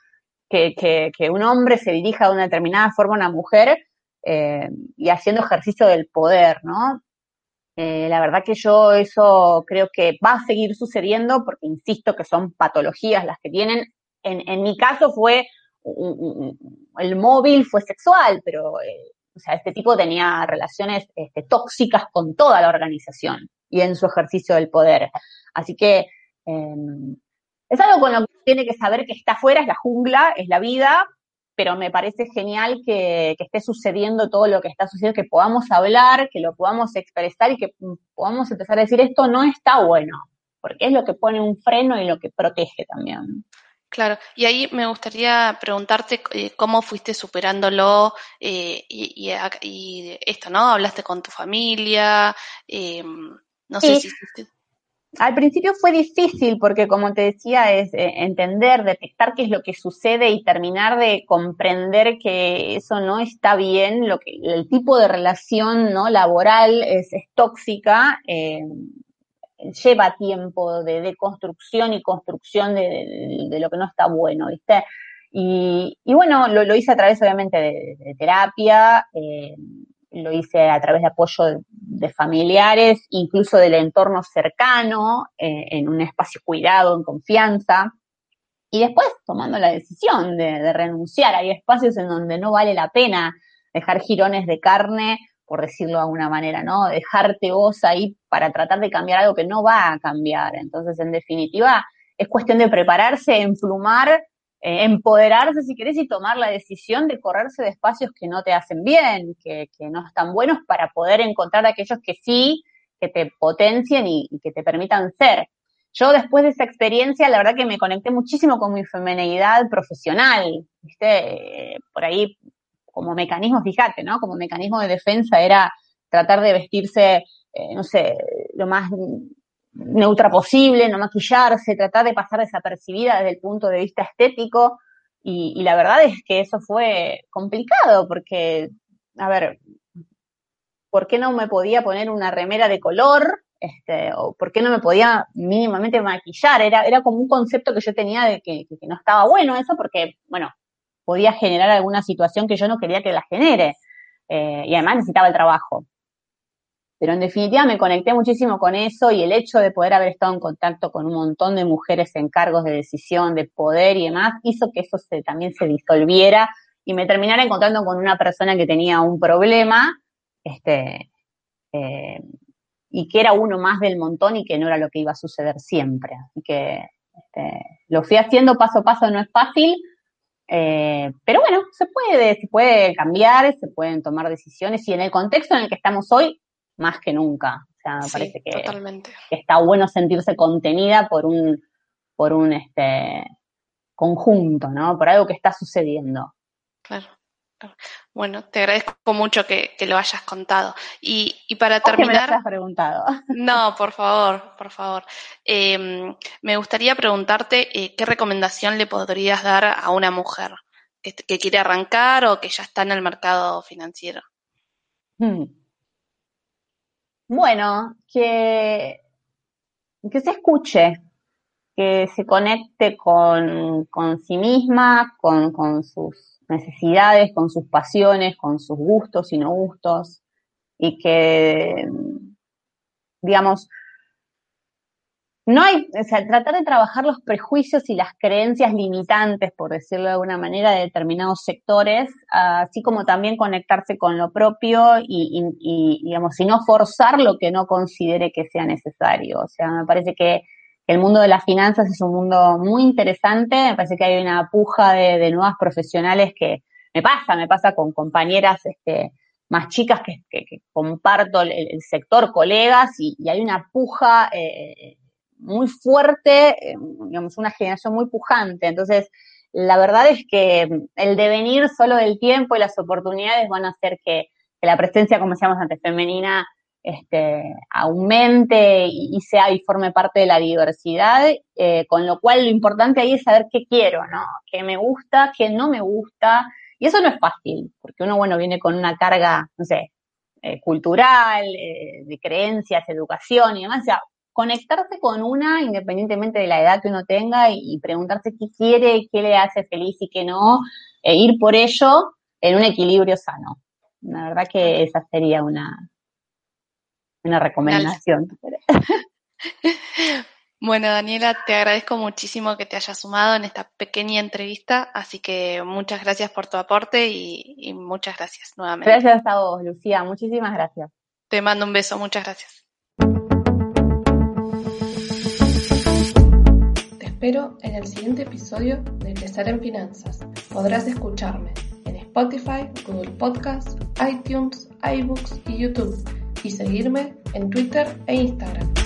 que, que, un hombre se dirija de una determinada forma a una mujer eh, y haciendo ejercicio del poder, ¿no? Eh, la verdad que yo eso creo que va a seguir sucediendo porque insisto que son patologías las que tienen en, mi caso fue el móvil fue sexual, pero eh, o sea, este tipo tenía relaciones este, tóxicas con toda la organización y en su ejercicio del poder. Así que em, es algo con lo que tiene que saber que está afuera, es la jungla, es la vida, pero me parece genial que, que, esté sucediendo todo lo que está sucediendo, que podamos hablar, que lo podamos expresar y que podamos empezar a decir esto no está bueno, porque es lo que pone un freno y lo que protege también. Claro, y ahí me gustaría preguntarte eh, cómo fuiste superándolo eh, y, esto, ¿no? Hablaste con tu familia, eh, no sé si... Al principio fue difícil porque, como te decía, es entender, detectar qué es lo que sucede y terminar de comprender que eso no está bien, lo que el tipo de relación no laboral es, es tóxica lleva tiempo de, deconstrucción y construcción de, lo que no está bueno, ¿viste? Y, bueno, lo, hice a través obviamente de, terapia, eh, lo hice a través de apoyo de, familiares, incluso del entorno cercano, eh, en un espacio cuidado, en confianza. Y después tomando la decisión de renunciar. Hay espacios en donde no vale la pena dejar jirones de carne por decirlo de alguna manera, ¿no? Dejarte vos ahí para tratar de cambiar algo que no va a cambiar. Entonces, en definitiva, es cuestión de prepararse, emplumar, eh, empoderarse, si querés, y tomar la decisión de correrse de espacios que no te hacen bien, que, no están buenos, para poder encontrar aquellos que sí, que te potencien y, que te permitan ser. Yo después de esa experiencia, la verdad que me conecté muchísimo con mi femenidad profesional, ¿viste? por ahí como mecanismo, fíjate, ¿no? Como mecanismo de defensa era tratar de vestirse, eh, no sé, lo más neutra posible, no maquillarse, tratar de pasar desapercibida desde el punto de vista estético. Y, la verdad es que eso fue complicado porque, a ver, ¿por qué no me podía poner una remera de color? Este, o por qué no me podía mínimamente maquillar. Era, era como un concepto que yo tenía de que, no estaba bueno eso, porque, bueno, podía generar alguna situación que yo no quería que la genere. Eh, y además necesitaba el trabajo. Pero en definitiva me conecté muchísimo con eso y el hecho de poder haber estado en contacto con un montón de mujeres en cargos de decisión, de poder y demás, hizo que eso también se disolviera y me terminara encontrando con una persona que tenía un problema, este, eh, y que era uno más del montón y que no era lo que iba a suceder siempre. Así que este, lo fui haciendo paso a paso, no es fácil, eh, pero bueno, se puede, se puede cambiar, se pueden tomar decisiones y en el contexto en el que estamos hoy, más que nunca. O sea, me parece que, está bueno sentirse contenida por un, por un este conjunto, ¿no? Por algo que está sucediendo. Claro. Bueno, te agradezco mucho que, lo hayas contado. Y, y para terminar. me has preguntado. No, por favor, por favor. Em, me gustaría preguntarte eh, qué recomendación le podrías dar a una mujer que, quiere arrancar o que ya está en el mercado financiero. Hmm. Bueno, que, que se escuche, que se conecte con, con sí misma, con, con sus necesidades, con sus pasiones, con sus gustos y no gustos, y que, digamos, no hay, o sea, tratar de trabajar los prejuicios y las creencias limitantes, por decirlo de alguna manera, de determinados sectores, así como también conectarse con lo propio y, digamos, y no forzar lo que no considere que sea necesario. O sea, me parece que el mundo de las finanzas es un mundo muy interesante, me parece que hay una puja de, nuevas profesionales que me pasa, me pasa con compañeras este, más chicas que, comparto el, sector, colegas, y, hay una puja eh, muy fuerte, eh, digamos, una generación muy pujante. Entonces, la verdad es que el devenir solo del tiempo y las oportunidades van a hacer que, que la presencia, como decíamos antes, femenina este, aumente y, sea y forme parte de la diversidad, eh, con lo cual lo importante ahí es saber qué quiero, ¿no? Qué me gusta, qué no me gusta, y eso no es fácil, porque uno, bueno, viene con una carga, no sé, eh, cultural, eh, de creencias, educación y demás, o sea, conectarse con una independientemente de la edad que uno tenga y, preguntarse qué quiere, qué le hace feliz y qué no, e ir por ello en un equilibrio sano. La verdad que esa sería una, una recomendación. Bueno, Daniela, te agradezco muchísimo que te hayas sumado en esta pequeña entrevista, así que muchas gracias por tu aporte y, muchas gracias nuevamente. Gracias a vos, Lucía, muchísimas gracias. Te mando un beso, muchas gracias. Te espero en el siguiente episodio de Crecer en Finanzas. Podrás escucharme en Spotify, Google Podcasts, iTunes, iBooks y YouTube y seguirme en Twitter e Instagram.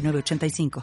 85